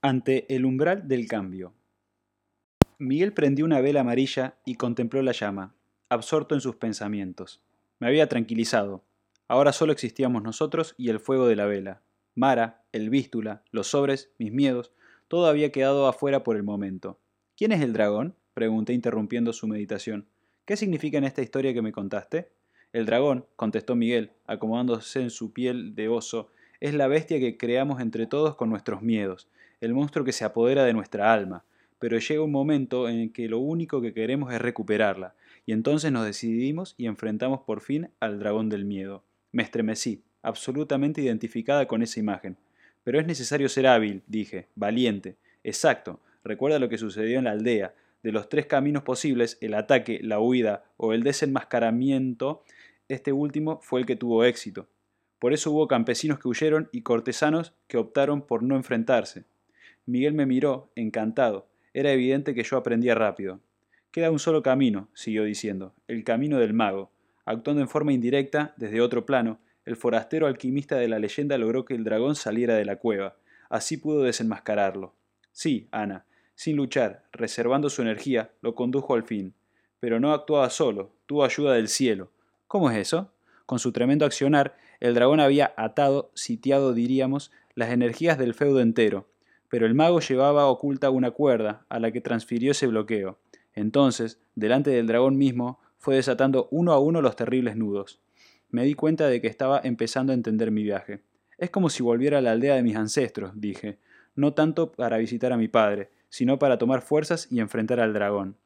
Ante el umbral del cambio. Miguel prendió una vela amarilla y contempló la llama, absorto en sus pensamientos. Me había tranquilizado. Ahora solo existíamos nosotros y el fuego de la vela. Mara, el vístula, los sobres, mis miedos, todo había quedado afuera por el momento. ¿Quién es el dragón? pregunté interrumpiendo su meditación. ¿Qué significa en esta historia que me contaste? El dragón, contestó Miguel, acomodándose en su piel de oso, es la bestia que creamos entre todos con nuestros miedos, el monstruo que se apodera de nuestra alma, pero llega un momento en que lo único que queremos es recuperarla, y entonces nos decidimos y enfrentamos por fin al dragón del miedo. Me estremecí, absolutamente identificada con esa imagen. Pero es necesario ser hábil, dije, valiente. Exacto, recuerda lo que sucedió en la aldea. De los tres caminos posibles, el ataque, la huida o el desenmascaramiento, este último fue el que tuvo éxito. Por eso hubo campesinos que huyeron y cortesanos que optaron por no enfrentarse. Miguel me miró, encantado. Era evidente que yo aprendía rápido. Queda un solo camino, siguió diciendo, el camino del mago. Actuando en forma indirecta, desde otro plano, el forastero alquimista de la leyenda logró que el dragón saliera de la cueva. Así pudo desenmascararlo. Sí, Ana, sin luchar, reservando su energía, lo condujo al fin. Pero no actuaba solo, tuvo ayuda del cielo. ¿Cómo es eso? Con su tremendo accionar, el dragón había atado, sitiado diríamos, las energías del feudo entero, pero el mago llevaba oculta una cuerda a la que transfirió ese bloqueo. Entonces, delante del dragón mismo, fue desatando uno a uno los terribles nudos. Me di cuenta de que estaba empezando a entender mi viaje. Es como si volviera a la aldea de mis ancestros, dije, no tanto para visitar a mi padre, sino para tomar fuerzas y enfrentar al dragón.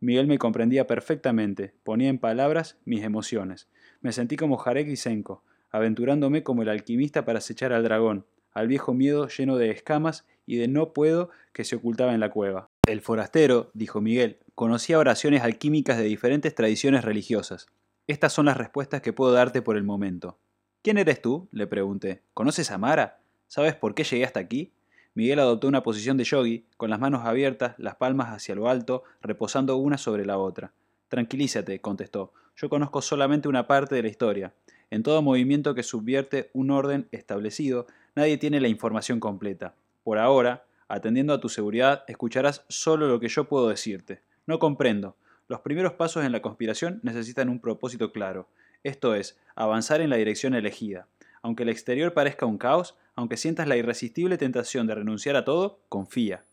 Miguel me comprendía perfectamente, ponía en palabras mis emociones. Me sentí como Jarek y Senko, aventurándome como el alquimista para acechar al dragón, al viejo miedo lleno de escamas y de no puedo que se ocultaba en la cueva. El forastero, dijo Miguel, conocía oraciones alquímicas de diferentes tradiciones religiosas. Estas son las respuestas que puedo darte por el momento. ¿Quién eres tú? le pregunté. ¿Conoces a Mara? ¿Sabes por qué llegué hasta aquí? Miguel adoptó una posición de yogi, con las manos abiertas, las palmas hacia lo alto, reposando una sobre la otra. Tranquilízate, contestó. Yo conozco solamente una parte de la historia. En todo movimiento que subvierte un orden establecido, nadie tiene la información completa. Por ahora, atendiendo a tu seguridad, escucharás solo lo que yo puedo decirte. No comprendo. Los primeros pasos en la conspiración necesitan un propósito claro, esto es, avanzar en la dirección elegida. Aunque el exterior parezca un caos, aunque sientas la irresistible tentación de renunciar a todo, confía.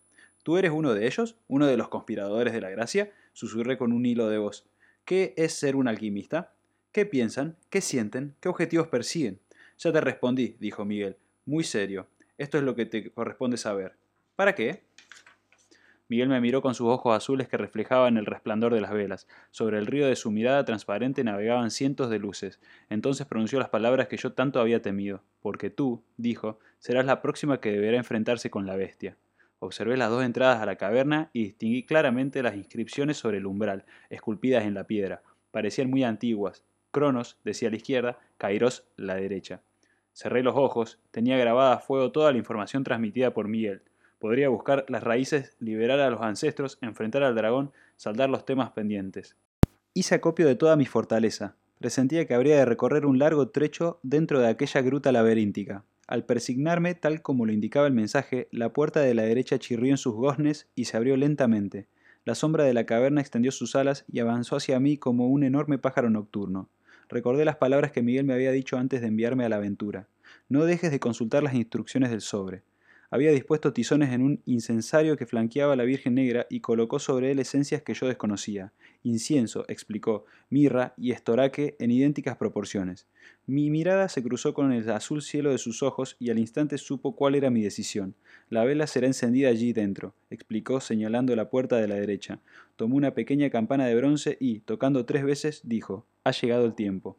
¿Tú eres uno de ellos? ¿Uno de los conspiradores de la gracia? Susurré con un hilo de voz. ¿Qué es ser un alquimista? ¿Qué piensan? ¿Qué sienten? ¿Qué objetivos persiguen? Ya te respondí, dijo Miguel, muy serio. Esto es lo que te corresponde saber. ¿Para qué? Miguel me miró con sus ojos azules que reflejaban el resplandor de las velas. Sobre el río de su mirada transparente navegaban cientos de luces. Entonces pronunció las palabras que yo tanto había temido. Porque tú, dijo, serás la próxima que deberá enfrentarse con la bestia. Observé las dos entradas a la caverna y distinguí claramente las inscripciones sobre el umbral, esculpidas en la piedra. Parecían muy antiguas, Cronos, decía la izquierda, Kairos, la derecha. Cerré los ojos, tenía grabada a fuego toda la información transmitida por Miguel. Podría buscar las raíces, liberar a los ancestros, enfrentar al dragón, saldar los temas pendientes. Hice acopio de toda mi fortaleza. Presentía que habría de recorrer un largo trecho dentro de aquella gruta laberíntica. Al persignarme, tal como lo indicaba el mensaje, la puerta de la derecha chirrió en sus goznes y se abrió lentamente. La sombra de la caverna extendió sus alas y avanzó hacia mí como un enorme pájaro nocturno. Recordé las palabras que Miguel me había dicho antes de enviarme a la aventura. No dejes de consultar las instrucciones del sobre. Había dispuesto tizones en un incensario que flanqueaba a la Virgen Negra y colocó sobre él esencias que yo desconocía. Incienso, explicó, mirra y estoraque en idénticas proporciones. Mi mirada se cruzó con el azul cielo de sus ojos y al instante supo cuál era mi decisión. La vela será encendida allí dentro, explicó señalando la puerta de la derecha. Tomó una pequeña campana de bronce y, tocando tres veces, dijo, ha llegado el tiempo.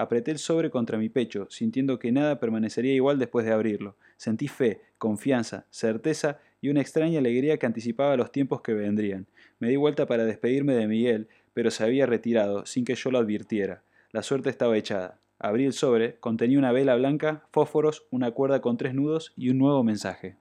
Apreté el sobre contra mi pecho, sintiendo que nada permanecería igual después de abrirlo. Sentí fe, confianza, certeza y una extraña alegría que anticipaba los tiempos que vendrían. Me di vuelta para despedirme de Miguel, pero se había retirado, sin que yo lo advirtiera. La suerte estaba echada. Abrí el sobre, contenía una vela blanca, fósforos, una cuerda con tres nudos y un nuevo mensaje.